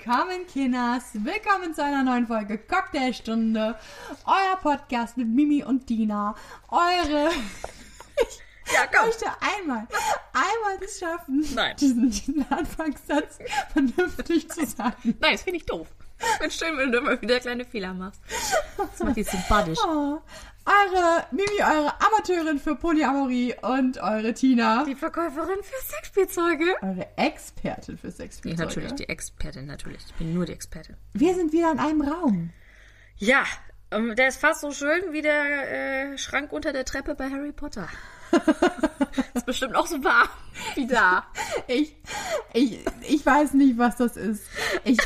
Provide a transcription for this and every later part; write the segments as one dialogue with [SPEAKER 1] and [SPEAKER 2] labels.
[SPEAKER 1] Willkommen, Kinas. Willkommen zu einer neuen Folge Cocktailstunde. Euer Podcast mit Mimi und Dina. Eure.
[SPEAKER 2] Ja,
[SPEAKER 1] Ich
[SPEAKER 2] komm.
[SPEAKER 1] möchte einmal, einmal es schaffen,
[SPEAKER 2] Nein.
[SPEAKER 1] Diesen, diesen Anfangssatz vernünftig zu sagen.
[SPEAKER 2] Nein, das finde ich doof. Bin schön, wenn du immer wieder kleine Fehler machst. Das macht dich sympathisch.
[SPEAKER 1] Oh. Eure, Mimi, eure Amateurin für Polyamorie und eure Tina,
[SPEAKER 2] Die Verkäuferin für Sexspielzeuge.
[SPEAKER 1] eure Expertin für
[SPEAKER 2] Ja,
[SPEAKER 1] Sexspielzeuge.
[SPEAKER 2] natürlich, die Expertin, natürlich. Ich bin nur die Expertin.
[SPEAKER 1] Wir sind wieder in einem Raum.
[SPEAKER 2] Ja, ähm, der ist fast so schön wie der äh, Schrank unter der Treppe bei Harry Potter. ist bestimmt auch so warm wie da.
[SPEAKER 1] Ich, ich, ich weiß nicht, was das ist. Ich,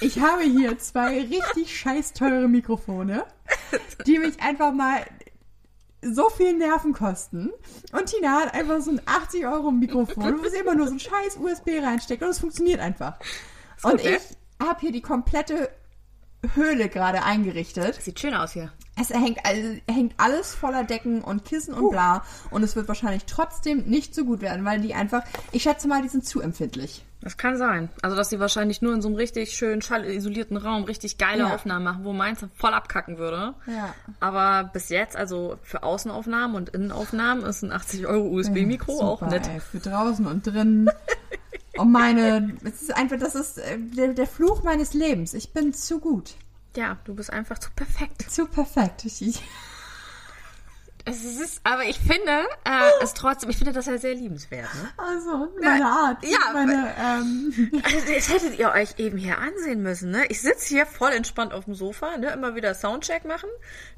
[SPEAKER 1] ich habe hier zwei richtig scheiß teure Mikrofone, die mich einfach mal so viel Nerven kosten. Und Tina hat einfach so ein 80 Euro Mikrofon, wo sie immer nur so ein scheiß USB reinsteckt und es funktioniert einfach. Und
[SPEAKER 2] gut, ne?
[SPEAKER 1] ich habe hier die komplette Höhle gerade eingerichtet.
[SPEAKER 2] Sieht schön aus hier.
[SPEAKER 1] Es hängt, all- hängt alles voller Decken und Kissen und bla. Und es wird wahrscheinlich trotzdem nicht so gut werden, weil die einfach, ich schätze mal, die sind zu empfindlich.
[SPEAKER 2] Das kann sein. Also, dass sie wahrscheinlich nur in so einem richtig schön schallisolierten Raum richtig geile
[SPEAKER 1] Ja.
[SPEAKER 2] Aufnahmen machen, wo meins voll abkacken würde.
[SPEAKER 1] Ja.
[SPEAKER 2] Aber bis jetzt, also für Außenaufnahmen und Innenaufnahmen, ist ein 80 Euro USB-Mikro auch nett.
[SPEAKER 1] Ey, für draußen und drinnen. Und meine, es ist einfach, das ist äh, der, der Fluch meines Lebens. Ich bin zu gut.
[SPEAKER 2] Ja, du bist einfach zu perfekt.
[SPEAKER 1] Zu perfekt.
[SPEAKER 2] Es ist, aber ich finde, äh, es trotzdem, ich finde das ja sehr liebenswert. Ne?
[SPEAKER 1] also, meine Art.
[SPEAKER 2] ja,
[SPEAKER 1] meine, ähm,
[SPEAKER 2] Also, jetzt hättet ihr euch eben hier ansehen müssen, ne? Ich sitze hier voll entspannt auf dem Sofa, ne? Immer wieder Soundcheck machen,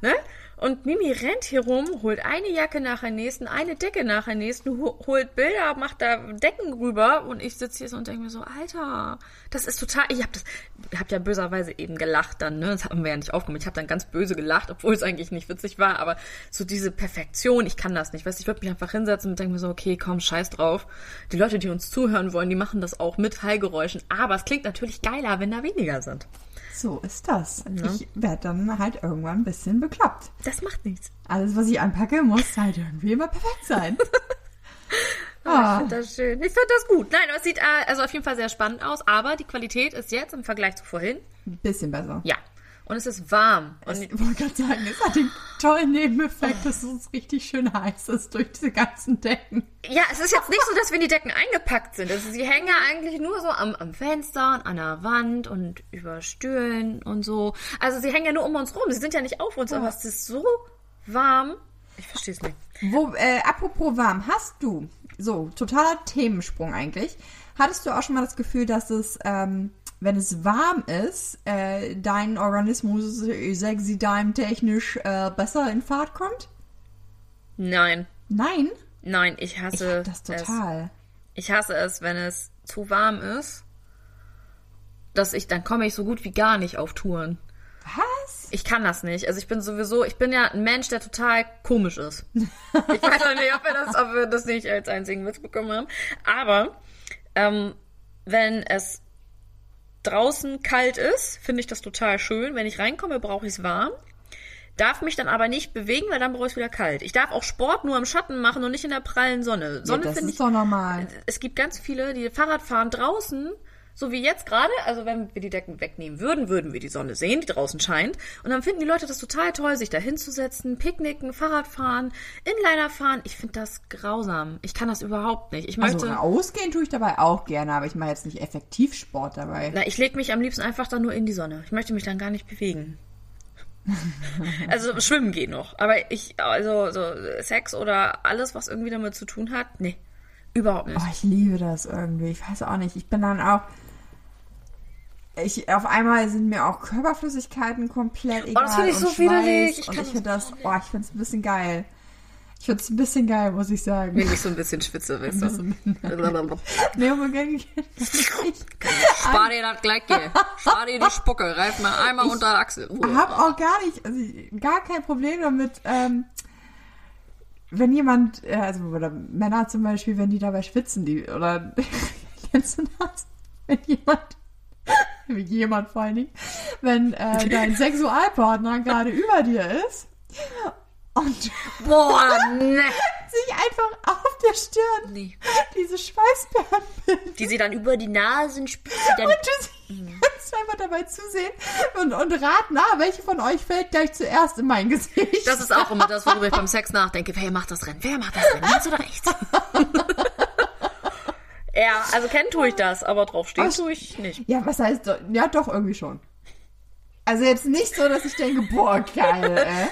[SPEAKER 2] ne? Und Mimi rennt hier rum, holt eine Jacke nach der nächsten, eine Decke nach der nächsten, ho- holt Bilder, macht da Decken rüber und ich sitze hier so und denke mir so, Alter, das ist total, ich hab das, habt ja böserweise eben gelacht dann, ne? Das haben wir ja nicht aufgenommen. Ich habe dann ganz böse gelacht, obwohl es eigentlich nicht witzig war, aber so diese Perfektion, ich kann das nicht. Weißt ich würde mich einfach hinsetzen und denke mir so, okay, komm, scheiß drauf. Die Leute, die uns zuhören wollen, die machen das auch mit Hallgeräuschen, aber es klingt natürlich geiler, wenn da weniger sind.
[SPEAKER 1] So ist das. Ich werde dann halt irgendwann ein bisschen bekloppt.
[SPEAKER 2] Das macht nichts.
[SPEAKER 1] Alles, was ich anpacke, muss halt irgendwie immer perfekt sein.
[SPEAKER 2] Ich
[SPEAKER 1] Ah,
[SPEAKER 2] finde das schön. Ich finde das gut. Nein, aber es sieht äh, also auf jeden Fall sehr spannend aus, aber die Qualität ist jetzt im Vergleich zu vorhin,
[SPEAKER 1] ein bisschen besser.
[SPEAKER 2] ja. Und es ist warm. Und
[SPEAKER 1] Ich wollte gerade sagen, es hat den tollen Nebeneffekt, dass es richtig schön heiß ist durch diese ganzen Decken.
[SPEAKER 2] Ja, es ist jetzt nicht so, dass wir in die Decken eingepackt sind. Also sie hängen ja eigentlich nur so am, am Fenster und an der Wand und über Stühlen und so. Also sie hängen ja nur um uns rum. Sie sind ja nicht auf uns, aber es ist so warm. Ich verstehe es nicht.
[SPEAKER 1] Wo, äh, apropos warm, hast du, so, totaler Themensprung eigentlich, hattest du auch schon mal das Gefühl, dass es, ähm, wenn es warm ist, äh, dein Organismus äh, sexy time technisch äh, besser in Fahrt kommt?
[SPEAKER 2] Nein,
[SPEAKER 1] Nein?
[SPEAKER 2] nein, ich
[SPEAKER 1] Ich
[SPEAKER 2] hasse
[SPEAKER 1] hab das
[SPEAKER 2] es.
[SPEAKER 1] total.
[SPEAKER 2] Ich hasse es, wenn es zu warm ist, dass ich, dann komme ich so gut wie gar nicht auf Touren.
[SPEAKER 1] Was?
[SPEAKER 2] Ich kann das nicht. Also ich bin sowieso, ich bin ja ein Mensch, der total komisch ist. Ich weiß auch nicht, ob wir das, ob wir das nicht als einzigen Witz bekommen haben. Aber ähm, wenn es draußen kalt ist, finde ich das total schön. Wenn ich reinkomme, brauche ich es warm. Darf mich dann aber nicht bewegen, weil dann brauche ich es wieder kalt. Ich darf auch Sport nur im Schatten machen und nicht in der prallen Sonne.
[SPEAKER 1] Ja,
[SPEAKER 2] Sonne
[SPEAKER 1] das
[SPEAKER 2] finde
[SPEAKER 1] ist
[SPEAKER 2] ich
[SPEAKER 1] doch normal.
[SPEAKER 2] es gibt ganz viele, die Fahrrad fahren draußen, so wie jetzt gerade. Also wenn wir die Decken wegnehmen würden, würden wir die Sonne sehen, die draußen scheint. Und dann finden die Leute das total toll, sich da hinzusetzen, picknicken, Fahrrad fahren, Inliner fahren. Ich finde das grausam. Ich kann das überhaupt nicht. Ich möchte,
[SPEAKER 1] Also rausgehen tue ich dabei auch gerne, aber ich mache jetzt nicht effektiv Sport dabei.
[SPEAKER 2] na, ich lege mich am liebsten einfach dann nur in die Sonne. Ich möchte mich dann gar nicht bewegen. also schwimmen geht noch, aber ich also so Sex oder alles, was irgendwie damit zu tun hat, nee, überhaupt nicht.
[SPEAKER 1] Oh, ich liebe das irgendwie. Ich weiß auch nicht. Ich bin dann auch. Ich, auf einmal sind mir auch Körperflüssigkeiten komplett egal.
[SPEAKER 2] Oh, das finde ich so
[SPEAKER 1] Schweiß
[SPEAKER 2] widerlich. Ich
[SPEAKER 1] und ich finde das, oh, ich finde es ein bisschen geil. Ich finde es ein bisschen geil, muss ich sagen.
[SPEAKER 2] Wenn ich so ein bisschen schwitze, weißt du.
[SPEAKER 1] Nee, aber ich,
[SPEAKER 2] Spar dir das gleich, geh. Spar dir die Spucke, reif mal einmal unter der Achsel.
[SPEAKER 1] ich habe auch gar nicht, also ich, gar kein Problem damit, ähm, wenn jemand, äh, also oder Männer zum Beispiel, wenn die dabei schwitzen, die oder kennst du das? Wenn jemand, wie jemand vor allen Dingen, wenn äh, dein Sexualpartner gerade über dir ist und
[SPEAKER 2] Boah, ne.
[SPEAKER 1] sich einfach auf der Stirn
[SPEAKER 2] Nee.
[SPEAKER 1] diese Schweißperlen bilden.
[SPEAKER 2] Die sie dann über die Nasenspitze dann.
[SPEAKER 1] Und du kannst einfach dabei zusehen und, und raten, ah, welche von euch fällt gleich zuerst in mein Gesicht.
[SPEAKER 2] Das ist auch immer das, worüber ich beim Sex nachdenke. Wer macht das Rennen? Wer macht das Rennen? Links oder rechts? Ja, also kennen tue ich das, aber draufstehen
[SPEAKER 1] Ach,
[SPEAKER 2] tue ich nicht.
[SPEAKER 1] ja, was heißt, do- ja, doch, irgendwie schon. Also jetzt nicht so, dass ich denke, boah, geil, äh.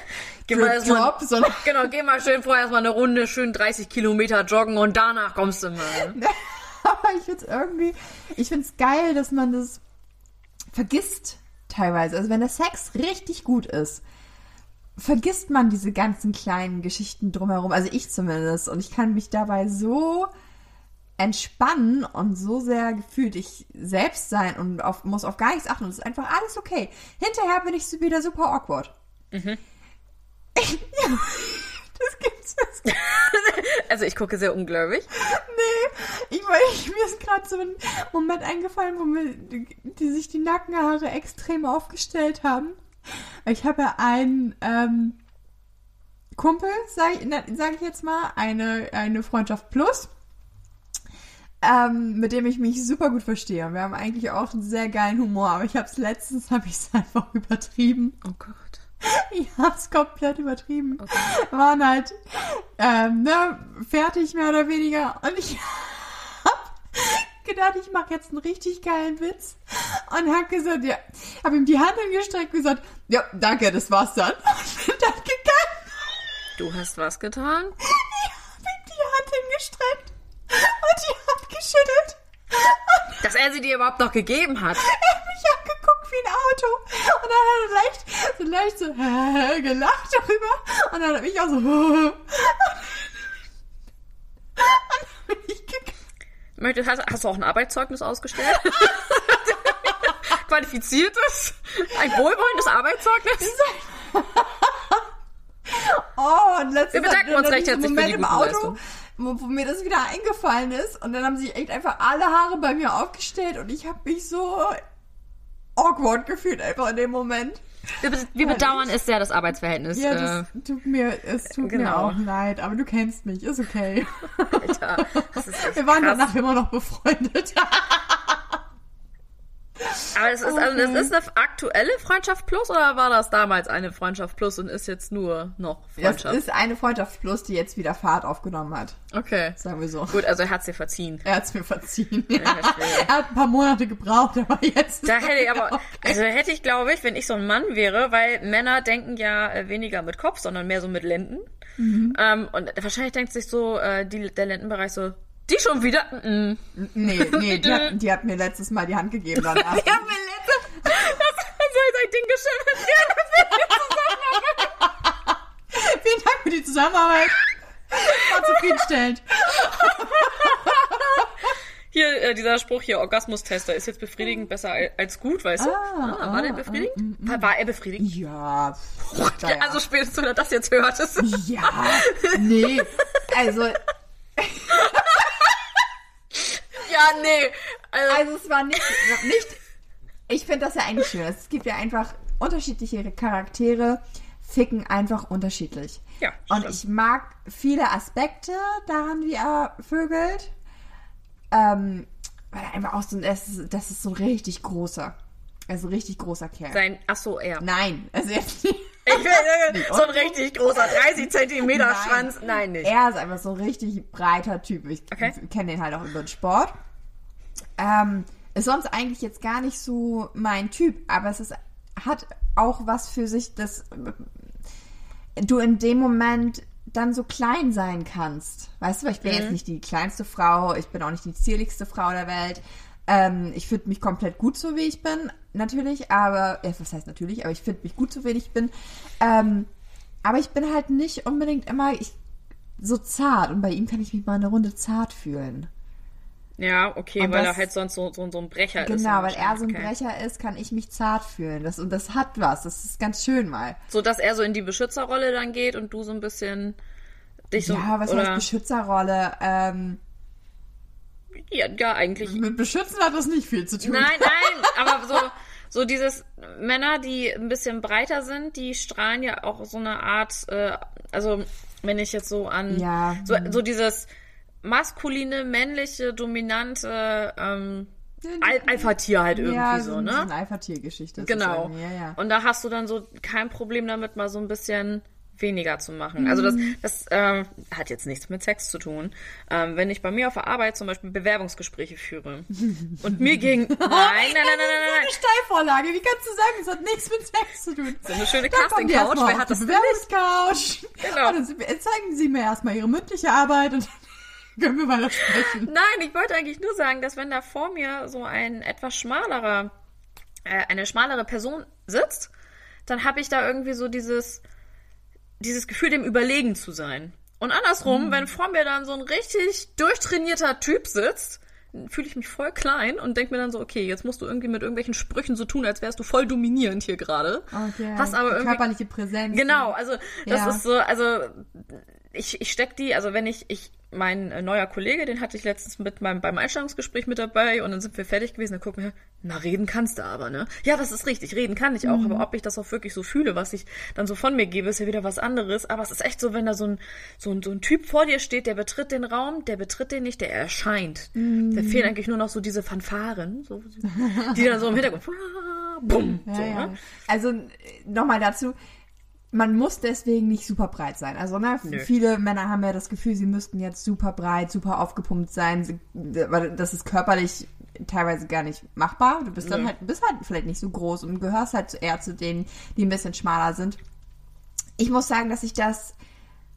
[SPEAKER 2] Geh mal erstmal-
[SPEAKER 1] Drop, sondern
[SPEAKER 2] Genau, geh mal schön vorher erstmal eine Runde, schön 30 Kilometer joggen und danach kommst du mal.
[SPEAKER 1] Aber ich find's irgendwie, ich find's geil, dass man das vergisst teilweise. Also wenn der Sex richtig gut ist, vergisst man diese ganzen kleinen Geschichten drumherum. Also ich zumindest. Und ich kann mich dabei so entspannen und so sehr gefühlt ich selbst sein und auf, muss auf gar nichts achten. Und es ist einfach alles okay. Hinterher bin ich wieder super awkward.
[SPEAKER 2] Mhm.
[SPEAKER 1] ja, das gibt's jetzt
[SPEAKER 2] Also ich gucke sehr ungläubig.
[SPEAKER 1] Nee, ich, weil ich, mir ist gerade so ein Moment eingefallen, wo mir die, die sich die Nackenhaare extrem aufgestellt haben. Ich habe einen ähm, Kumpel, sage ich, na, sag ich jetzt mal, eine, eine Freundschaft plus, ähm, mit dem ich mich super gut verstehe. Und wir haben eigentlich auch einen sehr geilen Humor, aber ich habe es letztens, habe ich es einfach übertrieben.
[SPEAKER 2] Oh Gott.
[SPEAKER 1] Ich hab's komplett übertrieben. Waren halt ähm, ne, fertig mehr oder weniger. Und ich hab gedacht, ich mache jetzt einen richtig geilen Witz. Und hab gesagt, ja, hab ihm die Hand hingestreckt und gesagt, ja, danke, das war's dann. Und bin dann gegangen.
[SPEAKER 2] Du hast was getan?
[SPEAKER 1] Ich hab ihm die Hand hingestreckt geschüttelt.
[SPEAKER 2] Dass er sie dir überhaupt noch gegeben hat.
[SPEAKER 1] er hat mich angeguckt wie ein Auto. Und dann hat er leicht, so leicht so gelacht darüber. Und dann hab ich auch so. Und dann bin ich gegangen.
[SPEAKER 2] Möchtest, hast, hast du auch ein Arbeitszeugnis ausgestellt? Qualifiziertes? Ein wohlwollendes Arbeitszeugnis?
[SPEAKER 1] Oh, und letztens
[SPEAKER 2] Wir bedanken
[SPEAKER 1] hat-
[SPEAKER 2] uns recht herzlich für
[SPEAKER 1] Moment
[SPEAKER 2] die
[SPEAKER 1] im Auto,
[SPEAKER 2] Leistungen.
[SPEAKER 1] Wo, wo mir das wieder eingefallen ist. Und dann haben sich echt einfach alle Haare bei mir aufgestellt. Und ich habe mich so awkward gefühlt einfach in dem Moment.
[SPEAKER 2] Wir, wir bedauern es sehr, das Arbeitsverhältnis.
[SPEAKER 1] Ja,
[SPEAKER 2] äh,
[SPEAKER 1] das tut mir, es tut mir
[SPEAKER 2] genau.
[SPEAKER 1] auch leid. Aber du kennst mich, ist okay.
[SPEAKER 2] Alter,
[SPEAKER 1] Wir waren
[SPEAKER 2] krass.
[SPEAKER 1] danach immer noch befreundet.
[SPEAKER 2] Aber es ist, also, das ist eine aktuelle Freundschaft plus oder war das damals eine Freundschaft plus und ist jetzt nur noch
[SPEAKER 1] Das
[SPEAKER 2] Freundschaft?
[SPEAKER 1] ist eine Freundschaft plus, die jetzt wieder Fahrt aufgenommen hat.
[SPEAKER 2] okay.
[SPEAKER 1] Sagen wir so.
[SPEAKER 2] Gut, also er hat dir verziehen.
[SPEAKER 1] Er hat's mir verziehen.
[SPEAKER 2] verstehe.
[SPEAKER 1] er hat ein paar Monate gebraucht, aber jetzt.
[SPEAKER 2] Da
[SPEAKER 1] es
[SPEAKER 2] hätte ich aber, also hätte ich, glaube ich, wenn ich so ein Mann wäre, weil Männer denken ja äh, weniger mit Kopf, sondern mehr so mit Lenden.
[SPEAKER 1] Mhm.
[SPEAKER 2] Ähm, und wahrscheinlich denkt sich so äh, die, der Lendenbereich so, die schon wieder? Mm.
[SPEAKER 1] Nee, nee, die hat, die hat mir letztes Mal die Hand gegeben danach.
[SPEAKER 2] Ja, mir letzte, das, das soll sein Ding geschüttelt. Mir
[SPEAKER 1] Vielen Dank für die Zusammenarbeit. War zufriedenstellend.
[SPEAKER 2] Hier, äh, dieser Spruch hier, Orgasmustester, ist jetzt befriedigend besser al- als gut, weißt du?
[SPEAKER 1] Ah,
[SPEAKER 2] war der
[SPEAKER 1] ah,
[SPEAKER 2] befriedigend? war, war er befriedigend?
[SPEAKER 1] Ja, pff,
[SPEAKER 2] Ja, also spätestens, wenn er das jetzt hört. Ist,
[SPEAKER 1] ja, nee, also,
[SPEAKER 2] ja, nee. Also,
[SPEAKER 1] also es war nicht, nicht ich finde das ja eigentlich schön. Es gibt ja einfach unterschiedliche Charaktere, ficken einfach unterschiedlich.
[SPEAKER 2] Ja,
[SPEAKER 1] Und
[SPEAKER 2] stimmt.
[SPEAKER 1] ich mag viele Aspekte daran, wie er vögelt. Ähm, weil er einfach auch so, das ist, das ist so ein richtig großer, also richtig großer Kerl.
[SPEAKER 2] sein, ach so, er.
[SPEAKER 1] Nein, also jetzt nicht.
[SPEAKER 2] Ich will, so ein richtig großer 30 Zentimeter. Schwanz. Nein, nicht.
[SPEAKER 1] Er ist einfach so ein richtig breiter Typ. Ich
[SPEAKER 2] Okay.
[SPEAKER 1] kenne den halt auch über den Sport. Ähm, ist sonst eigentlich jetzt gar nicht so mein Typ, aber es ist, hat auch was für sich, dass du in dem Moment dann so klein sein kannst. Weißt du, weil ich bin jetzt nicht die kleinste Frau, ich bin auch nicht die zierlichste Frau der Welt. Ähm, ich finde mich komplett gut so, wie ich bin, natürlich, aber, äh, was heißt natürlich, aber ich finde mich gut so, wie ich bin. Ähm, aber ich bin halt nicht unbedingt immer ich, so zart und bei ihm kann ich mich mal eine Runde zart fühlen.
[SPEAKER 2] Ja, okay,
[SPEAKER 1] Und
[SPEAKER 2] weil
[SPEAKER 1] das-
[SPEAKER 2] er halt sonst so, so, so ein Brecher ist.
[SPEAKER 1] Genau, weil er so ein. Brecher ist, kann ich mich zart fühlen. Das, und das hat was. Das ist ganz schön mal.
[SPEAKER 2] So, dass er so in die Beschützerrolle dann geht und du so ein bisschen dich so.
[SPEAKER 1] ja, was
[SPEAKER 2] oder,
[SPEAKER 1] heißt Beschützerrolle? Ähm,
[SPEAKER 2] ja, ja, eigentlich.
[SPEAKER 1] mit Beschützen hat das nicht viel zu tun.
[SPEAKER 2] Nein, nein, aber so, so dieses Männer, die ein bisschen breiter sind, die strahlen ja auch so eine Art, äh, also wenn ich jetzt so an
[SPEAKER 1] Ja.
[SPEAKER 2] so, so dieses maskuline, männliche, dominante ähm, Al Alpha-Tier halt irgendwie
[SPEAKER 1] ja,
[SPEAKER 2] so,
[SPEAKER 1] ein
[SPEAKER 2] ne?
[SPEAKER 1] bisschen Alpha-Tier-Geschichte. ist das
[SPEAKER 2] Genau.
[SPEAKER 1] Ja, ja.
[SPEAKER 2] Und da hast du dann so kein Problem damit, mal so ein bisschen weniger zu machen. Also das,
[SPEAKER 1] Mhm.
[SPEAKER 2] das ähm, hat jetzt nichts mit Sex zu tun. Ähm, wenn ich bei mir auf der Arbeit zum Beispiel Bewerbungsgespräche führe und mir gegen... Nein, nein, nein, nein, nein, nein.
[SPEAKER 1] Eine Steilvorlage, wie kannst du sagen, das hat nichts mit Sex zu tun?
[SPEAKER 2] So eine schöne Casting-Couch, wer hat das?
[SPEAKER 1] Bewerbungscouch.
[SPEAKER 2] Genau.
[SPEAKER 1] Und dann zeigen Sie mir erstmal Ihre mündliche Arbeit und dann können wir weiter sprechen.
[SPEAKER 2] Nein, ich wollte eigentlich nur sagen, dass wenn da vor mir so ein etwas schmalerer, äh, eine schmalere Person sitzt, dann habe ich da irgendwie so dieses, dieses Gefühl, dem überlegen zu sein. Und andersrum, wenn vor mir dann so ein richtig durchtrainierter Typ sitzt, fühle ich mich voll klein und denke mir dann so, okay, jetzt musst du irgendwie mit irgendwelchen Sprüchen so tun, als wärst du voll dominierend hier gerade.
[SPEAKER 1] Okay.
[SPEAKER 2] Hast aber irgendwie
[SPEAKER 1] körperliche Präsenz.
[SPEAKER 2] Genau, also das
[SPEAKER 1] Ja.
[SPEAKER 2] ist so, also ich, ich steck die, also wenn ich, ich, mein äh, neuer Kollege, den hatte ich letztens mit meinem, beim Einstellungsgespräch mit dabei und dann sind wir fertig gewesen, dann guck mir, na, reden kannst du aber, ne? Ja, das ist richtig, reden kann ich auch, aber ob ich das auch wirklich so fühle, was ich dann so von mir gebe, ist ja wieder was anderes, aber es ist echt so, wenn da so ein, so ein, so ein Typ vor dir steht, der betritt den Raum, der betritt den nicht, der erscheint. Da fehlen eigentlich nur noch so diese Fanfaren, so, die dann so im Hintergrund, bumm,
[SPEAKER 1] Ja,
[SPEAKER 2] so,
[SPEAKER 1] ja.
[SPEAKER 2] ne?
[SPEAKER 1] Also nochmal dazu, man muss deswegen nicht super breit sein. Also ne,
[SPEAKER 2] Nö.
[SPEAKER 1] viele Männer haben ja das Gefühl, sie müssten jetzt super breit, super aufgepumpt sein. Sie, das ist körperlich teilweise gar nicht machbar. Du bist dann
[SPEAKER 2] Nö.
[SPEAKER 1] halt, bist halt vielleicht nicht so groß und gehörst halt eher zu denen, die ein bisschen schmaler sind. Ich muss sagen, dass ich das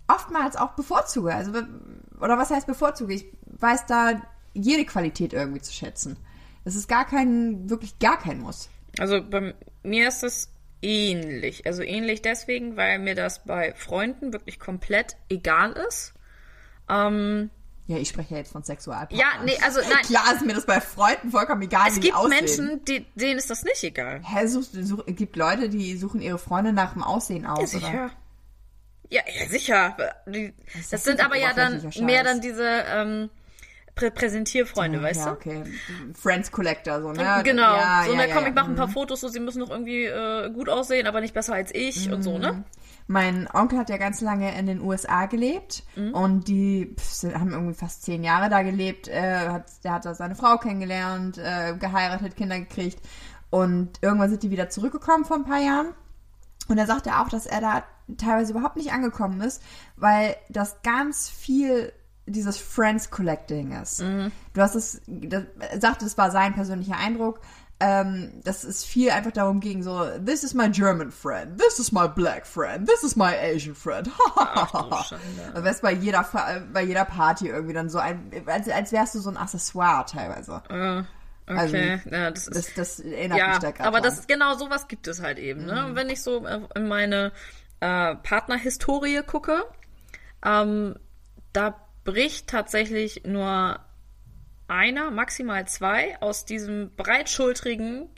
[SPEAKER 1] oftmals auch bevorzuge. Also, oder was heißt bevorzuge? Ich weiß da jede Qualität irgendwie zu schätzen. Es ist gar kein, wirklich gar kein Muss.
[SPEAKER 2] Also bei mir ist es ähnlich. Also ähnlich deswegen, weil mir das bei Freunden wirklich komplett egal ist. Ähm,
[SPEAKER 1] Ja, ich spreche ja jetzt von Sexualpartnern.
[SPEAKER 2] ja, nee, also nein.
[SPEAKER 1] Klar ist mir das bei Freunden vollkommen egal,
[SPEAKER 2] Es
[SPEAKER 1] wie
[SPEAKER 2] gibt
[SPEAKER 1] die aussehen.
[SPEAKER 2] Menschen, die, denen ist das nicht egal.
[SPEAKER 1] Hä, such, such, gibt Leute, die suchen ihre Freunde nach dem Aussehen aus, oder?
[SPEAKER 2] sicher. Ja, ja, sicher. Die, das,
[SPEAKER 1] das
[SPEAKER 2] sind aber ja dann mehr dann diese ähm, Prä Präsentierfreunde, weißt
[SPEAKER 1] ja,
[SPEAKER 2] du?
[SPEAKER 1] okay. Friends Collector, so, ne?
[SPEAKER 2] Genau.
[SPEAKER 1] Ja,
[SPEAKER 2] so,
[SPEAKER 1] ja, ja,
[SPEAKER 2] komm, ich mache ein paar Fotos, so sie müssen noch irgendwie äh, gut aussehen, aber nicht besser als ich und so, ne?
[SPEAKER 1] Mein Onkel hat ja ganz lange in den USA gelebt
[SPEAKER 2] Mhm.
[SPEAKER 1] und die pf, haben irgendwie fast zehn Jahre da gelebt. Äh, hat, der hat da seine Frau kennengelernt, äh, geheiratet, Kinder gekriegt und irgendwann sind die wieder zurückgekommen vor ein paar Jahren. Und er sagte auch, dass er da teilweise überhaupt nicht angekommen ist, weil das ganz viel dieses Friends Collecting ist. Du hast es, das, sagte, es war sein persönlicher Eindruck, ähm, dass es viel einfach darum ging, so, this is my German friend, this is my black friend, this is my Asian friend.
[SPEAKER 2] Schande.
[SPEAKER 1] Du wärst bei jeder, äh, bei jeder Party irgendwie dann so ein, als, als wärst du so ein Accessoire teilweise. Also,
[SPEAKER 2] okay, ja, das ist
[SPEAKER 1] Das, das erinnert
[SPEAKER 2] ja,
[SPEAKER 1] mich da gerade
[SPEAKER 2] aber
[SPEAKER 1] dran.
[SPEAKER 2] das genau sowas gibt es halt eben. Ne? Und wenn ich so äh, in meine äh, Partnerhistorie gucke, ähm, da bricht tatsächlich nur einer, maximal zwei aus diesem breitschultrigen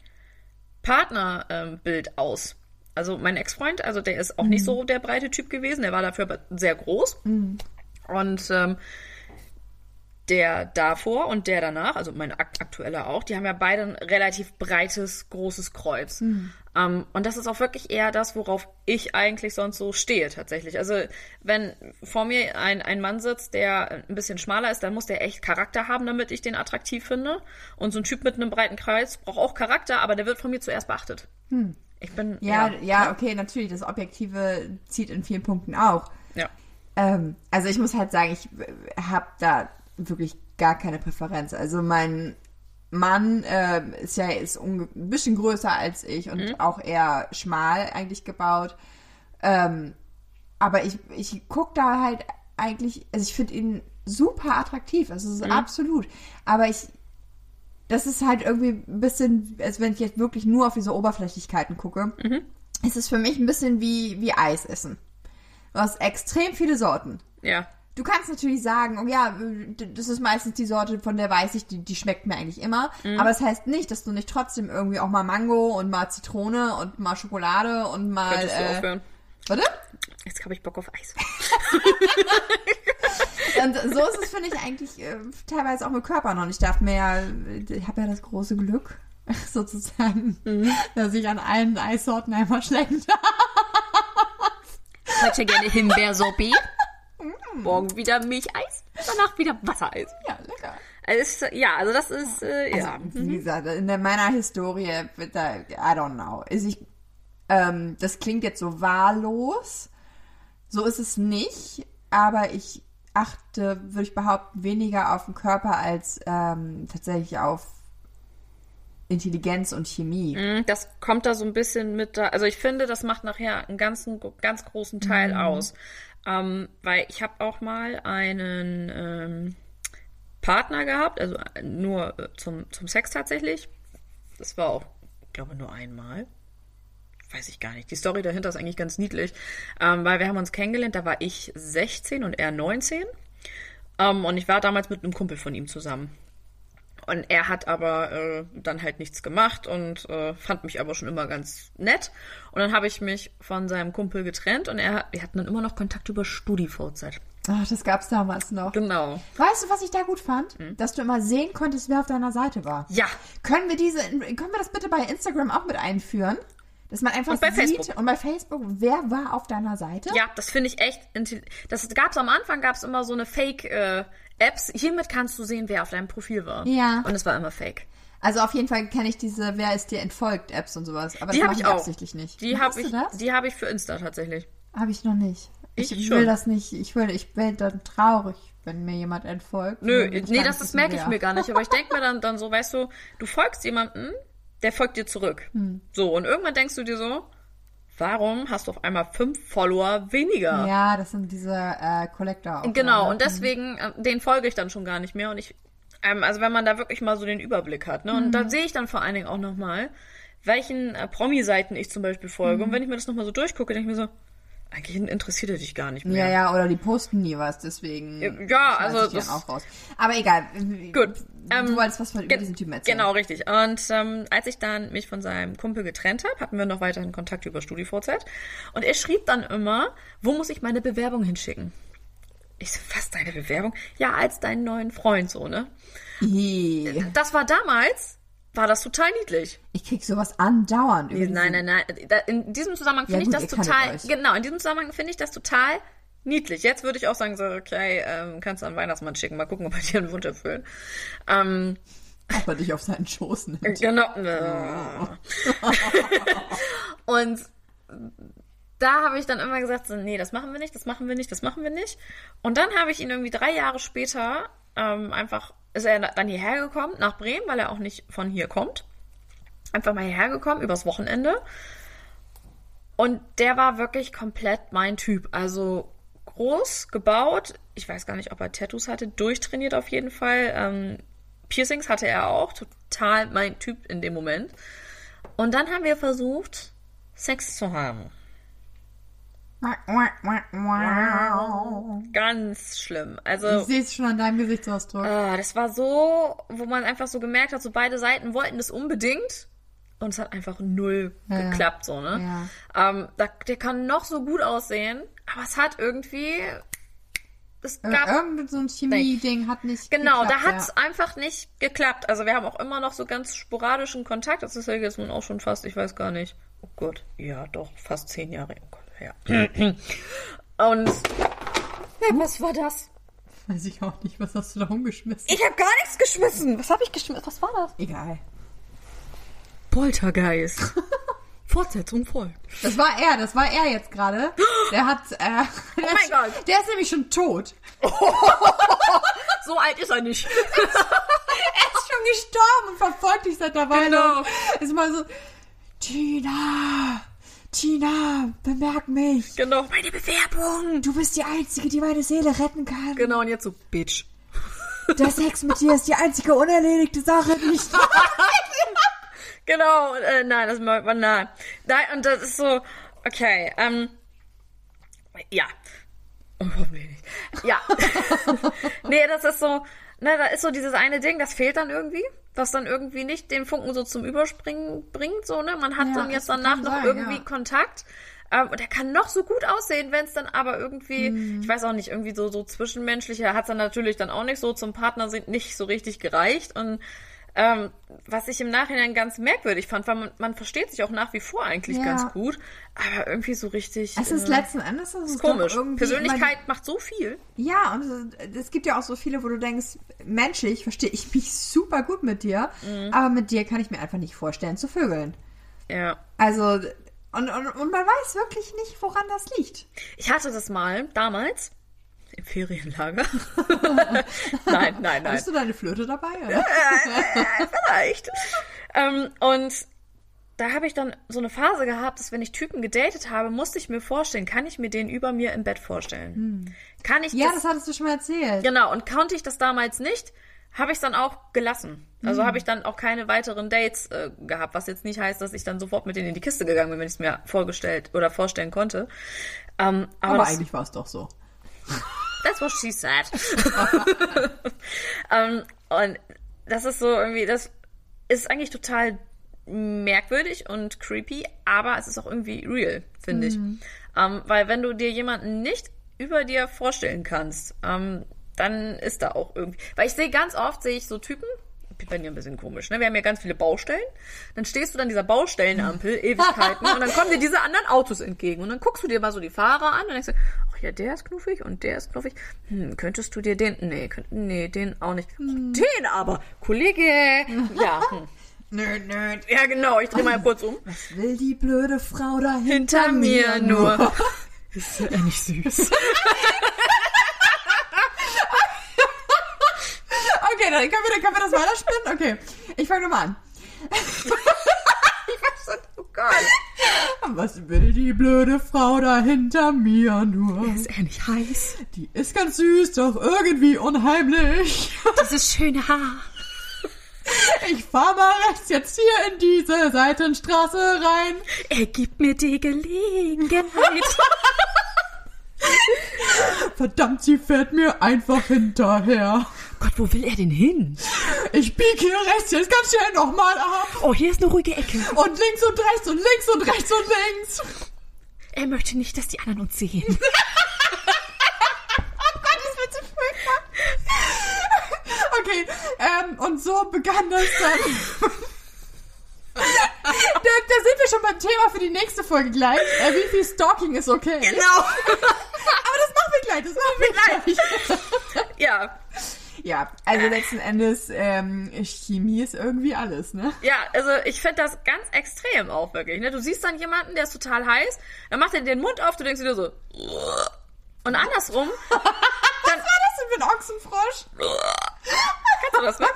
[SPEAKER 2] Partnerbild Bild aus. Also mein Ex-Freund, also der ist auch nicht so der breite Typ gewesen, der war dafür aber sehr groß. Und ähm, der davor und der danach, also mein ak aktueller auch, die haben ja beide ein relativ breites, großes Kreuz. Ähm, und das ist auch wirklich eher das, worauf ich eigentlich sonst so stehe tatsächlich. Also wenn vor mir ein, ein Mann sitzt, der ein bisschen schmaler ist, dann muss der echt Charakter haben, damit ich den attraktiv finde. Und so ein Typ mit einem breiten Kreuz braucht auch Charakter, aber der wird von mir zuerst beachtet. Ich bin
[SPEAKER 1] ja, ja, okay, natürlich, das Objektive zieht in vielen Punkten auch.
[SPEAKER 2] ja.
[SPEAKER 1] Ähm, also ich muss halt sagen, ich habe da wirklich gar keine Präferenz. Also mein Mann ähm, ist ja ist ein bisschen größer als ich und auch eher schmal eigentlich gebaut. Ähm, aber ich, ich gucke da halt eigentlich, also ich finde ihn super attraktiv, also ist absolut. Aber ich, das ist halt irgendwie ein bisschen, als wenn ich jetzt wirklich nur auf diese Oberflächlichkeiten gucke, ist es für mich ein bisschen wie, wie Eis essen. Du hast extrem viele Sorten.
[SPEAKER 2] Ja.
[SPEAKER 1] Du kannst natürlich sagen, oh ja, das ist meistens die Sorte, von der weiß ich, die, die schmeckt mir eigentlich immer. Aber es das heißt nicht, dass du nicht trotzdem irgendwie auch mal Mango und mal Zitrone und mal Schokolade und mal.
[SPEAKER 2] Könntest du
[SPEAKER 1] Äh,
[SPEAKER 2] aufhören.
[SPEAKER 1] warte?
[SPEAKER 2] Jetzt habe ich Bock auf Eis.
[SPEAKER 1] Und so ist es, finde ich, eigentlich äh, teilweise auch mit Körpern. Und ich darf mir ja, ich habe ja das große Glück, sozusagen,
[SPEAKER 2] Mhm.
[SPEAKER 1] dass ich an allen Eissorten einmal schlecken darf.
[SPEAKER 2] Heute gerne Himbeersorbet. Morgen wieder Milcheis. Danach wieder Wassereis.
[SPEAKER 1] Ja, lecker.
[SPEAKER 2] Also ja, also das ist, äh, ja.
[SPEAKER 1] Wie gesagt, in meiner Historie, da, I don't know. Ist ich, ähm, das klingt jetzt so wahllos. So ist es nicht, aber ich achte, würde ich behaupten, weniger auf den Körper als ähm, tatsächlich auf Intelligenz und Chemie.
[SPEAKER 2] Mhm, Das kommt da so ein bisschen mit da. Also ich finde, das macht nachher einen ganzen, ganz großen Teil aus. Ähm, weil ich habe auch mal einen ähm, Partner gehabt, also nur äh, zum, zum Sex tatsächlich. Das war auch, ich glaube, nur einmal. Weiß ich gar nicht. Die Story dahinter ist eigentlich ganz niedlich. Ähm, weil wir haben uns kennengelernt, da war ich 16 und er 19. Ähm, und ich war damals mit einem Kumpel von ihm zusammen. Und er hat aber äh, dann halt nichts gemacht und äh, fand mich aber schon immer ganz nett. Und dann habe ich mich von seinem Kumpel getrennt und er, wir hatten dann immer noch Kontakt über StudiVZ.
[SPEAKER 1] Ach, das gab's damals noch.
[SPEAKER 2] Genau.
[SPEAKER 1] Weißt du, was ich da gut fand?
[SPEAKER 2] Hm.
[SPEAKER 1] Dass du immer sehen konntest, wer auf deiner Seite war.
[SPEAKER 2] Ja,
[SPEAKER 1] Können wir diese, können wir das bitte bei Instagram auch mit einführen? Dass man einfach
[SPEAKER 2] Und bei
[SPEAKER 1] sieht
[SPEAKER 2] Facebook.
[SPEAKER 1] und bei Facebook, wer war auf deiner Seite?
[SPEAKER 2] ja, das finde ich echt. Das gab's am Anfang, gab's immer so eine Fake-Apps. Hiermit kannst du sehen, wer auf deinem Profil war.
[SPEAKER 1] Ja.
[SPEAKER 2] Und es war immer Fake.
[SPEAKER 1] Also auf jeden Fall kenne ich diese Wer ist dir entfolgt Apps und sowas. Aber
[SPEAKER 2] Die habe ich auch.
[SPEAKER 1] absichtlich nicht.
[SPEAKER 2] Die habe ich, die habe ich für Insta tatsächlich.
[SPEAKER 1] Habe ich noch nicht. Ich,
[SPEAKER 2] Ich
[SPEAKER 1] will
[SPEAKER 2] schon.
[SPEAKER 1] das nicht. Ich will, ich bin dann traurig, wenn mir jemand entfolgt.
[SPEAKER 2] Nö, nee, das, das merke ich mir gar nicht. Aber ich denke mir dann, dann so, weißt du, du folgst jemandem, der folgt dir zurück.
[SPEAKER 1] Hm.
[SPEAKER 2] So, und irgendwann denkst du dir so, warum hast du auf einmal fünf Follower weniger?
[SPEAKER 1] Ja, das sind diese äh, Collector.
[SPEAKER 2] Genau, und deswegen, äh, den folge ich dann schon gar nicht mehr. Und ich, ähm, also wenn man da wirklich mal so den Überblick hat, ne? Und
[SPEAKER 1] Mhm.
[SPEAKER 2] da sehe ich dann vor allen Dingen auch nochmal, welchen äh, Promi-Seiten ich zum Beispiel folge.
[SPEAKER 1] Mhm.
[SPEAKER 2] Und wenn ich mir das nochmal so durchgucke, denke ich mir so, eigentlich interessiert er dich gar nicht mehr.
[SPEAKER 1] Ja, ja, oder die posten nie was, deswegen.
[SPEAKER 2] Ja, also
[SPEAKER 1] ich
[SPEAKER 2] das-
[SPEAKER 1] auch raus. Aber egal.
[SPEAKER 2] Gut.
[SPEAKER 1] Du
[SPEAKER 2] Ähm,
[SPEAKER 1] wolltest was von über diesen Typen erzählen.
[SPEAKER 2] Genau, richtig. Und ähm, als ich dann mich von seinem Kumpel getrennt habe, hatten wir noch weiterhin Kontakt über StudiVZ. Und er schrieb dann immer, wo muss ich meine Bewerbung hinschicken? Ich so, was, deine Bewerbung? Ja, als deinen neuen Freund, so, ne?
[SPEAKER 1] Ih,
[SPEAKER 2] Das war damals, war das total niedlich.
[SPEAKER 1] Ich krieg sowas andauernd. über
[SPEAKER 2] Nein, nein, nein. In diesem Zusammenhang
[SPEAKER 1] Ja,
[SPEAKER 2] finde
[SPEAKER 1] gut,
[SPEAKER 2] ich das total, genau, in diesem Zusammenhang finde ich das total niedlich. Jetzt würde ich auch sagen, so, okay, ähm, kannst du an Weihnachtsmann schicken, mal gucken, ob er dir einen Wunsch erfüllt. Ähm,
[SPEAKER 1] Ob er dich auf seinen Schoß nimmt.
[SPEAKER 2] Genau. Und da habe ich dann immer gesagt, so, nee, das machen wir nicht, das machen wir nicht, das machen wir nicht. Und dann habe ich ihn irgendwie drei Jahre später ähm, einfach, ist er dann hierher gekommen, nach Bremen, weil er auch nicht von hier kommt. Einfach mal hierher gekommen, übers Wochenende. Und der war wirklich komplett mein Typ. Also groß, gebaut. Ich weiß gar nicht, ob er Tattoos hatte. Durchtrainiert auf jeden Fall. Ähm, Piercings hatte er auch. Total mein Typ in dem Moment. Und dann haben wir versucht, Sex zu haben. Ganz schlimm. Also,
[SPEAKER 1] Ich sehe es schon an deinem Gesichtsausdruck.
[SPEAKER 2] ah, das war so, wo man einfach so gemerkt hat, so beide Seiten wollten das unbedingt. Und es hat einfach null
[SPEAKER 1] Ja.
[SPEAKER 2] geklappt, so, ne?
[SPEAKER 1] Ja.
[SPEAKER 2] Ähm, da, der kann noch so gut aussehen, aber es hat irgendwie. Es gab.
[SPEAKER 1] Irgend so ein Chemie-Ding hat nicht
[SPEAKER 2] Genau,
[SPEAKER 1] geklappt,
[SPEAKER 2] da hat es
[SPEAKER 1] ja.
[SPEAKER 2] einfach nicht geklappt. Also wir haben auch immer noch so ganz sporadischen Kontakt. Das ist ja jetzt nun auch schon fast, ich weiß gar nicht. Oh Gott, ja doch, fast zehn Jahre. Oh Gott, ja. Und ja, was war das?
[SPEAKER 1] Weiß ich auch nicht, was hast du da rumgeschmissen?
[SPEAKER 2] Ich habe gar nichts geschmissen. Was habe ich geschmissen? Was war das?
[SPEAKER 1] Egal.
[SPEAKER 2] Poltergeist. Fortsetzung folgt.
[SPEAKER 1] Das war er, das war er jetzt gerade. Der hat, äh, der,
[SPEAKER 2] Oh mein Gott.
[SPEAKER 1] der ist nämlich schon tot.
[SPEAKER 2] So alt ist er nicht.
[SPEAKER 1] Er ist schon gestorben und verfolgt dich seit der Weile.
[SPEAKER 2] Genau.
[SPEAKER 1] Ist mal so, Tina, Tina, bemerk mich.
[SPEAKER 2] genau. Meine Bewerbung.
[SPEAKER 1] Du bist die Einzige, die meine Seele retten kann.
[SPEAKER 2] Genau, und jetzt so, Bitch.
[SPEAKER 1] Der Sex mit dir ist die einzige unerledigte Sache, die ich...
[SPEAKER 2] Genau, äh, nein, das mag man, nein. Nein, und das ist so, okay, ähm, ja. Oh, hoffentlich nicht. Ja. nee, das ist so, ne, da ist so dieses eine Ding, das fehlt dann irgendwie, was dann irgendwie nicht den Funken so zum Überspringen bringt, so, ne, man hat
[SPEAKER 1] Ja,
[SPEAKER 2] dann jetzt danach noch
[SPEAKER 1] sein,
[SPEAKER 2] irgendwie
[SPEAKER 1] ja.
[SPEAKER 2] Kontakt. Ähm, und der kann noch so gut aussehen, wenn es dann aber irgendwie,
[SPEAKER 1] Mhm.
[SPEAKER 2] ich weiß auch nicht, irgendwie so, so zwischenmenschlich, hat es dann natürlich dann auch nicht so zum Partner sind nicht so richtig gereicht und Ähm, was ich im Nachhinein ganz merkwürdig fand, weil man, man versteht sich auch nach wie vor eigentlich
[SPEAKER 1] Ja.
[SPEAKER 2] ganz gut, aber irgendwie so richtig.
[SPEAKER 1] Es ist
[SPEAKER 2] äh,
[SPEAKER 1] letzten Endes es ist
[SPEAKER 2] komisch.
[SPEAKER 1] doch irgendwie
[SPEAKER 2] Persönlichkeit macht so viel.
[SPEAKER 1] Ja, und es, es gibt ja auch so viele, wo du denkst, menschlich verstehe ich mich super gut mit dir,
[SPEAKER 2] Mhm.
[SPEAKER 1] aber mit dir kann ich mir einfach nicht vorstellen zu vögeln.
[SPEAKER 2] Ja.
[SPEAKER 1] Also, und, und, und man weiß wirklich nicht, woran das liegt.
[SPEAKER 2] Ich hatte das mal damals im Ferienlager. nein, nein, nein.
[SPEAKER 1] Hattest du deine Flöte dabei? Oder?
[SPEAKER 2] Vielleicht. ähm, und da habe ich dann so eine Phase gehabt, dass wenn ich Typen gedatet habe, musste ich mir vorstellen, kann ich mir den über mir im Bett vorstellen? Kann ich
[SPEAKER 1] Ja,
[SPEAKER 2] das,
[SPEAKER 1] das hattest du schon mal erzählt.
[SPEAKER 2] Genau, und konnte ich das damals nicht, habe ich es dann auch gelassen. Also habe ich dann auch keine weiteren Dates äh, gehabt, was jetzt nicht heißt, dass ich dann sofort mit denen in die Kiste gegangen bin, wenn ich es mir vorgestellt oder vorstellen konnte. Ähm, aber
[SPEAKER 1] Aber
[SPEAKER 2] das,
[SPEAKER 1] eigentlich war es doch so.
[SPEAKER 2] That's what she said. ähm, und das ist so irgendwie, das ist eigentlich total merkwürdig und creepy, aber es ist auch irgendwie real, finde ich. Ähm, weil wenn du dir jemanden nicht über dir vorstellen kannst, ähm, dann ist da auch irgendwie. Weil ich sehe ganz oft, sehe ich so Typen, die werden ja ein bisschen komisch, ne? Wir haben ja ganz viele Baustellen. Dann stehst du an dieser Baustellenampel, Ewigkeiten, und dann kommen dir diese anderen Autos entgegen. Und dann guckst du dir mal so die Fahrer an und denkst, du, ach ja, der ist knuffig und der ist knuffig. Hm, könntest du dir den, nee, könnt, nee, den auch nicht. Den aber, Kollege, ja, hm.
[SPEAKER 1] Nerd, nerd.
[SPEAKER 2] ja genau, ich dreh mal kurz um.
[SPEAKER 1] Was will die blöde Frau da
[SPEAKER 2] Hinter mir nur. Ist ja nicht süß.
[SPEAKER 1] Okay, dann können wir, können wir das weiterspinnen? Okay, ich fange nochmal an.
[SPEAKER 2] Oh Gott.
[SPEAKER 1] Was will die blöde Frau da hinter mir nur?
[SPEAKER 2] Ist er nicht heiß?
[SPEAKER 1] Die ist ganz süß, doch irgendwie unheimlich.
[SPEAKER 2] Dieses schöne Haar.
[SPEAKER 1] Ich fahr mal rechts jetzt hier in diese Seitenstraße rein.
[SPEAKER 2] Er gibt mir die Gelegenheit.
[SPEAKER 1] Verdammt, sie fährt mir einfach hinterher.
[SPEAKER 2] Gott, wo will er denn hin?
[SPEAKER 1] Ich bieg hier rechts jetzt ganz schnell nochmal ab.
[SPEAKER 2] Oh, hier ist eine ruhige Ecke.
[SPEAKER 1] Und links und rechts und links und rechts und links.
[SPEAKER 2] Er möchte nicht, dass die anderen uns sehen.
[SPEAKER 1] Gott, das wird so furchtbar. Okay, ähm, und so begann das dann. da, da sind wir schon beim Thema für die nächste Folge gleich. Äh, wie viel Stalking ist okay?
[SPEAKER 2] Genau.
[SPEAKER 1] Aber das machen wir gleich, das machen wir gleich.
[SPEAKER 2] Ja,
[SPEAKER 1] ja, also letzten Endes, ähm, Chemie ist irgendwie alles, ne?
[SPEAKER 2] ja, also ich finde das ganz extrem auch wirklich. Ne? Du siehst dann jemanden, der ist total heiß, dann macht er den Mund auf, du denkst dir so. Und andersrum,
[SPEAKER 1] Was war das denn für ein Ochsenfrosch?
[SPEAKER 2] kannst du das, ne?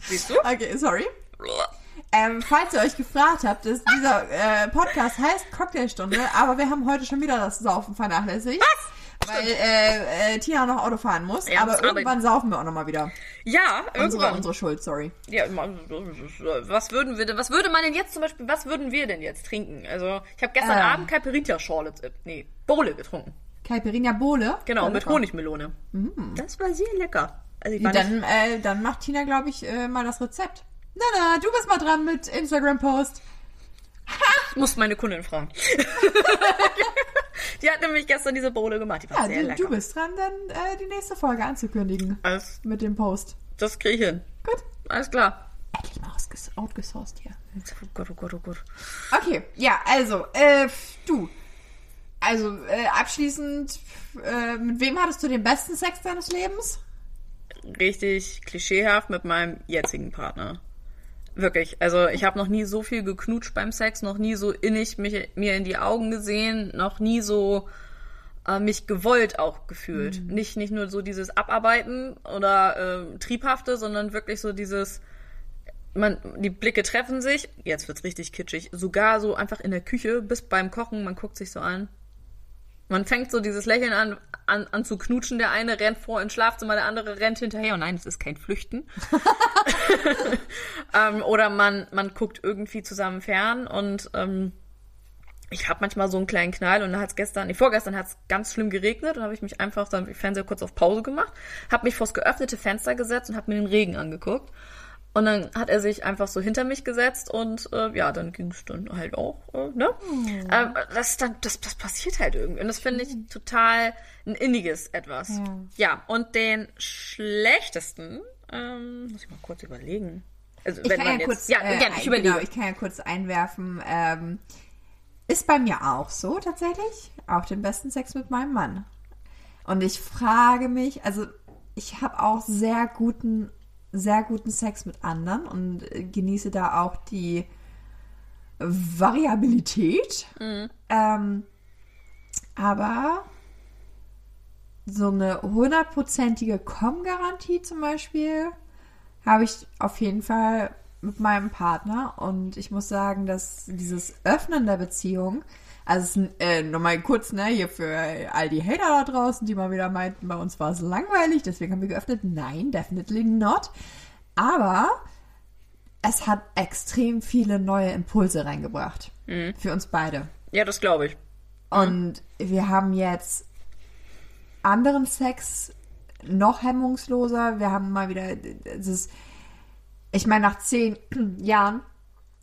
[SPEAKER 2] Siehst du?
[SPEAKER 1] Okay, sorry. Ähm, falls ihr euch gefragt habt, ist dieser äh, Podcast heißt Cocktailstunde, aber wir haben heute schon wieder das Saufen vernachlässigt.
[SPEAKER 2] Was?
[SPEAKER 1] Weil äh, äh, Tina noch Auto fahren muss.
[SPEAKER 2] Ja,
[SPEAKER 1] aber irgendwann saufen wir auch nochmal wieder.
[SPEAKER 2] Ja,
[SPEAKER 1] Unsere,
[SPEAKER 2] irgendwann.
[SPEAKER 1] unsere Schuld, sorry.
[SPEAKER 2] Ja, was würden wir denn, was würde man denn jetzt zum Beispiel, was würden wir denn jetzt trinken? Also, ich habe gestern
[SPEAKER 1] Ähm.
[SPEAKER 2] Abend Caipirinha Schorle, nee, Bowle getrunken.
[SPEAKER 1] Caipirinha Bohle.
[SPEAKER 2] Genau,
[SPEAKER 1] Ja,
[SPEAKER 2] mit. Honigmelone. Das war sehr lecker. Also, nicht,
[SPEAKER 1] Dann, äh, dann macht Tina, glaube ich, äh, mal das Rezept. Na, na, du bist mal dran mit Instagram-Post.
[SPEAKER 2] Ich muss meine Kundin fragen. die hat nämlich gestern diese Bowle gemacht. Die war
[SPEAKER 1] Ja,
[SPEAKER 2] sehr
[SPEAKER 1] du,
[SPEAKER 2] lecker.
[SPEAKER 1] du bist dran, dann äh, die nächste Folge anzukündigen.
[SPEAKER 2] Alles,
[SPEAKER 1] Mit dem Post.
[SPEAKER 2] das krieg ich hin.
[SPEAKER 1] Gut.
[SPEAKER 2] Alles klar.
[SPEAKER 1] Endlich mal outgesourced hier.
[SPEAKER 2] Oh Gott, oh Gott, oh Gott.
[SPEAKER 1] Okay, ja, also, äh, du. Also, äh, abschließend, äh, mit wem hattest du den besten Sex deines Lebens?
[SPEAKER 2] Richtig klischeehaft mit meinem jetzigen Partner. Wirklich. Also ich habe noch nie so viel geknutscht beim Sex, noch nie so innig mich, mir in die Augen gesehen, noch nie so äh, mich gewollt auch gefühlt. Nicht, nicht nur so dieses Abarbeiten oder äh, Triebhafte, sondern wirklich so dieses, man, die Blicke treffen sich, jetzt wird's richtig kitschig, sogar so einfach in der Küche, bis beim Kochen, man guckt sich so an. Man fängt so dieses Lächeln an, an, an zu knutschen. Der eine rennt vor ins Schlafzimmer, der andere rennt hinterher. Und nein, es ist kein Flüchten. ähm, oder man, man guckt irgendwie zusammen fern und ähm, ich habe manchmal so einen kleinen Knall und da hat es gestern, nee, vorgestern hat es ganz schlimm geregnet und habe ich mich einfach dann Fernseher kurz auf Pause gemacht, habe mich vors geöffnete Fenster gesetzt und habe mir den Regen angeguckt. Und dann hat er sich einfach so hinter mich gesetzt und äh, ja, dann ging es dann halt auch, äh, ne? Ähm, das, dann, das, das passiert halt irgendwie. Und das finde ich total ein inniges etwas. Ja. und den schlechtesten, Ähm, muss ich mal kurz überlegen. Also,
[SPEAKER 1] Ich
[SPEAKER 2] wenn
[SPEAKER 1] kann
[SPEAKER 2] man
[SPEAKER 1] ja
[SPEAKER 2] jetzt,
[SPEAKER 1] kurz,
[SPEAKER 2] ja,
[SPEAKER 1] äh,
[SPEAKER 2] gerne, ich.
[SPEAKER 1] Genau, ich kann ja kurz einwerfen. Ähm, ist bei mir auch so tatsächlich. Auch den besten Sex mit meinem Mann. Und ich frage mich, also ich habe auch sehr guten, sehr guten Sex mit anderen und genieße da auch die Variabilität. Ähm, aber so eine hundertprozentige Com-Garantie zum Beispiel habe ich auf jeden Fall mit meinem Partner und ich muss sagen, dass dieses Öffnen der Beziehung, also es ist, äh, nochmal kurz, ne, hier für all die Hater da draußen, die mal wieder meinten, bei uns war es langweilig, deswegen haben wir geöffnet. Nein, definitely not. Aber es hat extrem viele neue Impulse reingebracht. Für uns beide.
[SPEAKER 2] Ja, das glaube ich.
[SPEAKER 1] Und wir haben jetzt anderen Sex noch hemmungsloser. Wir haben mal wieder, ist, ich meine, nach zehn Jahren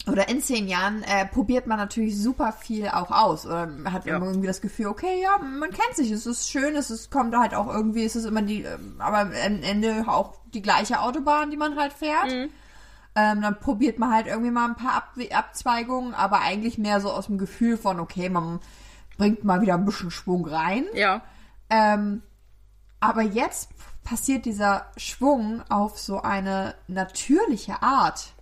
[SPEAKER 1] oder in zehn Jahren äh, probiert man natürlich super viel auch aus. Oder hat
[SPEAKER 2] Ja.
[SPEAKER 1] irgendwie das Gefühl, okay, ja, man kennt sich, es ist schön, es ist, kommt halt auch irgendwie, es ist immer die, ähm, aber am Ende auch die gleiche Autobahn, die man halt fährt. Ähm, dann probiert man halt irgendwie mal ein paar Ab Abzweigungen, aber eigentlich mehr so aus dem Gefühl von, okay, man bringt mal wieder ein bisschen Schwung rein.
[SPEAKER 2] Ja.
[SPEAKER 1] Ähm, aber jetzt passiert dieser Schwung auf so eine natürliche Art.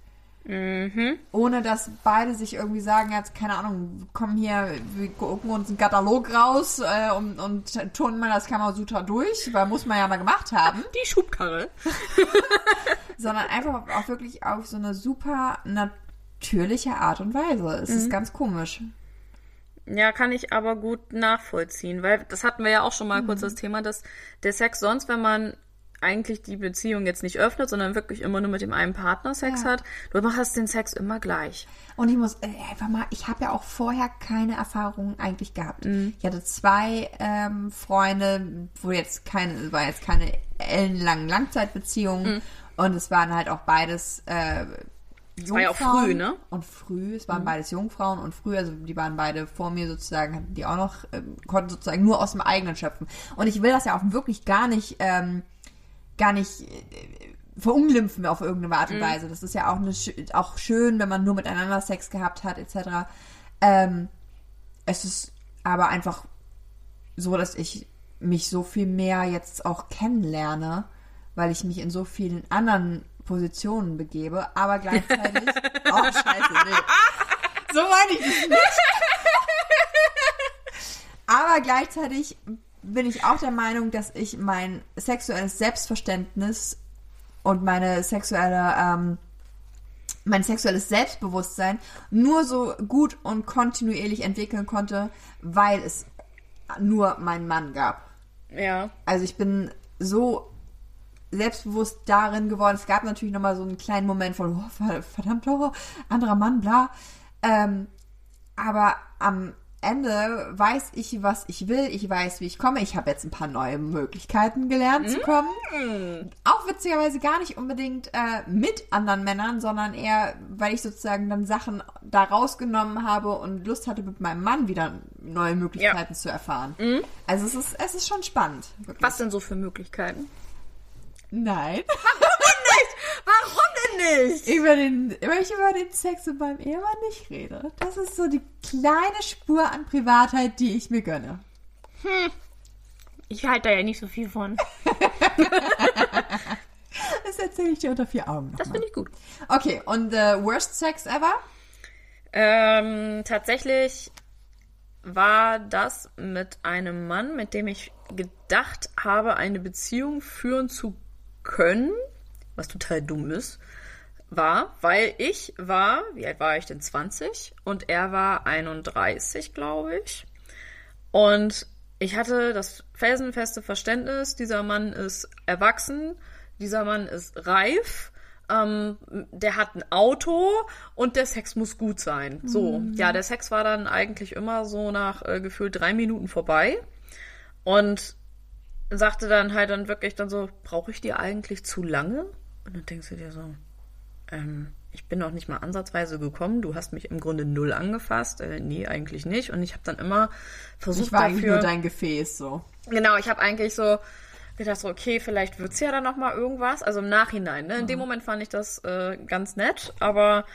[SPEAKER 1] Ohne dass beide sich irgendwie sagen, jetzt keine Ahnung, wir kommen hier, wir gucken uns einen Katalog raus äh, und, und turnen mal das Kamasutra durch, weil muss man ja mal gemacht haben.
[SPEAKER 2] Die Schubkarre.
[SPEAKER 1] sondern einfach auch wirklich auf so eine super natürliche Art und Weise. Es ist ganz komisch.
[SPEAKER 2] Ja, kann ich aber gut nachvollziehen, weil das hatten wir ja auch schon mal kurz das Thema, dass der Sex sonst, wenn man eigentlich die Beziehung jetzt nicht öffnet, sondern wirklich immer nur mit dem einen Partner Sex
[SPEAKER 1] Ja.
[SPEAKER 2] hat, du machst den Sex immer gleich.
[SPEAKER 1] Und ich muss äh, einfach mal, ich habe ja auch vorher keine Erfahrungen eigentlich gehabt. Ich hatte zwei ähm, Freunde, wo jetzt keine, es war jetzt keine ellenlangen Langzeitbeziehungen und es waren halt auch beides äh, Jungfrauen.
[SPEAKER 2] war ja auch früh, ne?
[SPEAKER 1] Und früh, es waren beides Jungfrauen und früh, also die waren beide vor mir sozusagen, hatten die auch noch, ähm, konnten sozusagen nur aus dem eigenen schöpfen. Und ich will das ja auch wirklich gar nicht, ähm, gar nicht äh, verunglimpfen auf irgendeine Art und Weise. Das ist ja auch, eine, auch schön, wenn man nur miteinander Sex gehabt hat, etc. Ähm, es ist aber einfach so, dass ich mich so viel mehr jetzt auch kennenlerne, weil ich mich in so vielen anderen Positionen begebe, aber gleichzeitig. oh, scheiße, nee. So meine ich das nicht. Aber gleichzeitig bin ich auch der Meinung, dass ich mein sexuelles Selbstverständnis und meine sexuelle, ähm, mein sexuelles Selbstbewusstsein nur so gut und kontinuierlich entwickeln konnte, weil es nur meinen Mann gab.
[SPEAKER 2] Ja.
[SPEAKER 1] Also ich bin so selbstbewusst darin geworden. Es gab natürlich nochmal so einen kleinen Moment von, oh, ver- verdammt, oh, anderer Mann, bla. Ähm, aber am Ende weiß ich, was ich will. Ich weiß, wie ich komme. Ich habe jetzt ein paar neue Möglichkeiten gelernt zu kommen. Auch witzigerweise gar nicht unbedingt äh, mit anderen Männern, sondern eher, weil ich sozusagen dann Sachen da rausgenommen habe und Lust hatte, mit meinem Mann wieder neue Möglichkeiten zu erfahren. Also es ist, es ist schon spannend. Wirklich.
[SPEAKER 2] Was denn so für Möglichkeiten?
[SPEAKER 1] Nein.
[SPEAKER 2] Warum denn nicht?
[SPEAKER 1] über den, weil ich über den Sex mit meinem Ehemann nicht rede. Das ist so die kleine Spur an Privatheit, die ich mir gönne.
[SPEAKER 2] Ich halte da ja nicht so viel von.
[SPEAKER 1] Das erzähle ich dir unter vier Augen
[SPEAKER 2] Das finde ich gut.
[SPEAKER 1] Okay, und äh, worst Sex ever?
[SPEAKER 2] Ähm, tatsächlich war das mit einem Mann, mit dem ich gedacht habe, eine Beziehung führen zu können, was total dumm ist, war, weil ich war, wie alt war ich denn, 20 und er war 31, glaube ich. Und ich hatte das felsenfeste Verständnis, dieser Mann ist erwachsen, dieser Mann ist reif, ähm, der hat ein Auto und der Sex muss gut sein. So, ja, der Sex war dann eigentlich immer so nach äh, gefühlt drei Minuten vorbei und sagte dann halt dann wirklich dann so, brauche ich dir eigentlich zu lange? Und dann denkst du dir so, ähm, ich bin noch nicht mal ansatzweise gekommen. Du hast mich im Grunde null angefasst. Äh, nee, eigentlich nicht. Und ich habe dann immer versucht
[SPEAKER 1] Ich war eigentlich
[SPEAKER 2] dafür.
[SPEAKER 1] nur dein Gefäß, so.
[SPEAKER 2] Genau, ich habe eigentlich so gedacht so, okay, vielleicht wird's ja dann noch mal irgendwas. Also im Nachhinein, ne? In dem Moment fand ich das äh, ganz nett, aber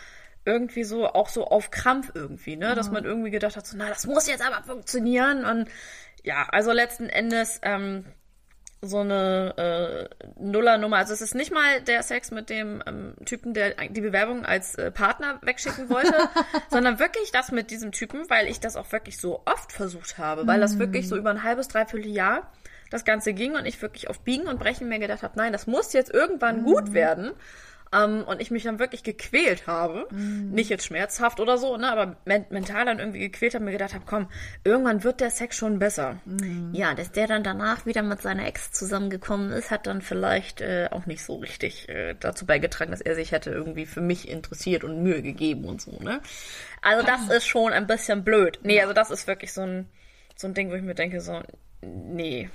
[SPEAKER 2] irgendwie so, auch so auf Krampf irgendwie, ne? Dass man irgendwie gedacht hat, so, na, das muss jetzt aber funktionieren. Und ja, also letzten Endes, ähm, so eine äh, Nullernummer. Also es ist nicht mal der Sex mit dem ähm, Typen, der die Bewerbung als äh, Partner wegschicken wollte, sondern wirklich das mit diesem Typen, weil ich das auch wirklich so oft versucht habe, weil das wirklich so über ein halbes, dreiviertel Jahr das Ganze ging und ich wirklich auf Biegen und Brechen mir gedacht habe, nein, das muss jetzt irgendwann gut werden. Ähm, und ich mich dann wirklich gequält habe. Nicht jetzt schmerzhaft oder so, ne, aber men mental dann irgendwie gequält habe, mir gedacht habe, komm, irgendwann wird der Sex schon besser. Ja, dass der dann danach wieder mit seiner Ex zusammengekommen ist, hat dann vielleicht äh, auch nicht so richtig äh, dazu beigetragen, dass er sich hätte irgendwie für mich interessiert und Mühe gegeben und so, ne? Also das ist schon ein bisschen blöd. Nee, also das ist wirklich so ein, so ein Ding, wo ich mir denke, so, nee,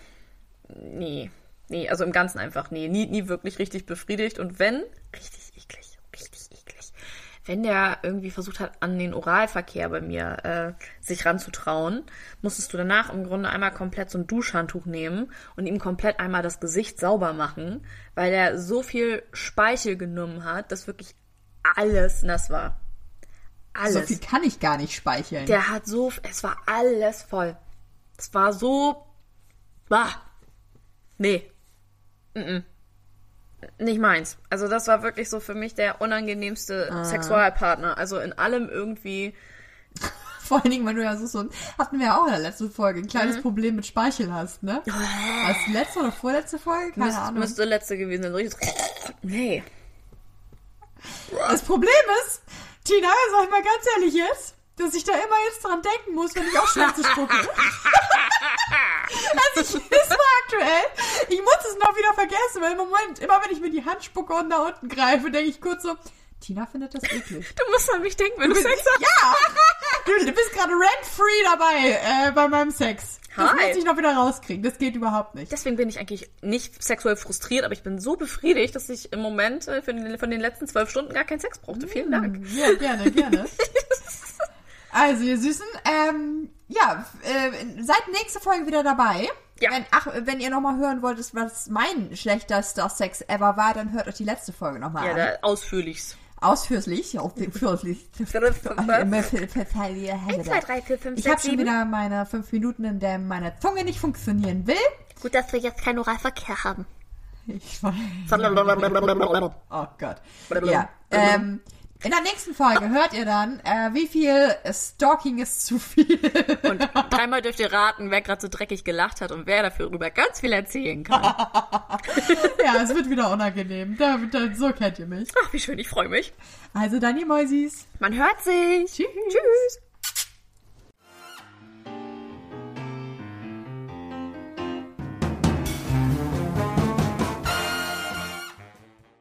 [SPEAKER 2] nee, nee, also im Ganzen einfach nee, nie, nie wirklich richtig befriedigt und wenn, richtig eklig, richtig eklig. Wenn der irgendwie versucht hat, an den Oralverkehr bei mir äh, sich ranzutrauen, musstest du danach im Grunde einmal komplett so ein Duschhandtuch nehmen und ihm komplett einmal das Gesicht sauber machen, weil er so viel Speichel genommen hat, dass wirklich alles nass war. Alles.
[SPEAKER 1] So viel kann ich gar nicht speicheln.
[SPEAKER 2] Der hat so, es war alles voll. Es war so, bah, nee, Mm-mm. nicht meins. Also das war wirklich so für mich der unangenehmste
[SPEAKER 1] Ah.
[SPEAKER 2] Sexualpartner. Also in allem irgendwie,
[SPEAKER 1] Vor allen Dingen, wenn du ja so, so ein, hatten wir ja auch in der letzten Folge, ein kleines
[SPEAKER 2] Mhm.
[SPEAKER 1] Problem mit Speichel hast, ne? Als letzte oder vorletzte Folge? Keine
[SPEAKER 2] müsste,
[SPEAKER 1] Ahnung.
[SPEAKER 2] müsste letzte gewesen sein. Richtig Nee.
[SPEAKER 1] Das Problem ist, Tina, sag ich mal ganz ehrlich jetzt, dass ich da immer jetzt dran denken muss, wenn ich auch Schwänze spucke. Also ich ist mal aktuell. Ich muss es noch wieder vergessen, weil im Moment, immer wenn ich mir die Hand spucke und nach unten greife, denke ich kurz so, Tina findet das eklig.
[SPEAKER 2] Du musst an mich denken, wenn du
[SPEAKER 1] bist-
[SPEAKER 2] Sex hast.
[SPEAKER 1] Ja! Du, du bist gerade rent-free dabei äh, bei meinem Sex. Das
[SPEAKER 2] Hi.
[SPEAKER 1] muss ich noch wieder rauskriegen. Das geht überhaupt nicht.
[SPEAKER 2] Deswegen bin ich eigentlich nicht sexuell frustriert, aber ich bin so befriedigt, dass ich im Moment äh, den, von den letzten zwölf Stunden gar keinen Sex brauchte. Vielen Dank.
[SPEAKER 1] Ja, gerne, gerne. Also, ihr Süßen, ähm, ja, äh, seid nächste Folge wieder dabei.
[SPEAKER 2] Ja.
[SPEAKER 1] Wenn, ach, wenn ihr nochmal hören wolltet, was mein schlechtester Sex ever war, dann hört euch die letzte Folge nochmal
[SPEAKER 2] Ja,
[SPEAKER 1] an.
[SPEAKER 2] ausführlichst.
[SPEAKER 1] Ausführlich, ausführlich.
[SPEAKER 2] Eins,
[SPEAKER 1] Eins,
[SPEAKER 2] zwei, drei, vier, fünf,
[SPEAKER 1] Ich habe schon wieder meine fünf Minuten, in der meine Zunge nicht funktionieren will.
[SPEAKER 2] Gut, dass wir jetzt keinen Oralverkehr haben.
[SPEAKER 1] Ich weiß. Oh Gott. Ja. Ähm, in der nächsten Folge hört ihr dann, äh, wie viel Stalking ist zu viel.
[SPEAKER 2] Und dreimal dürft ihr raten, wer gerade so dreckig gelacht hat und wer dafür darüber ganz viel erzählen kann.
[SPEAKER 1] ja, es wird wieder unangenehm. Da, da, so kennt ihr mich.
[SPEAKER 2] Ach, wie schön, ich freue mich.
[SPEAKER 1] Also dann, ihr Mäusis.
[SPEAKER 2] Man hört sich.
[SPEAKER 1] Tschüss.
[SPEAKER 2] Tschüss.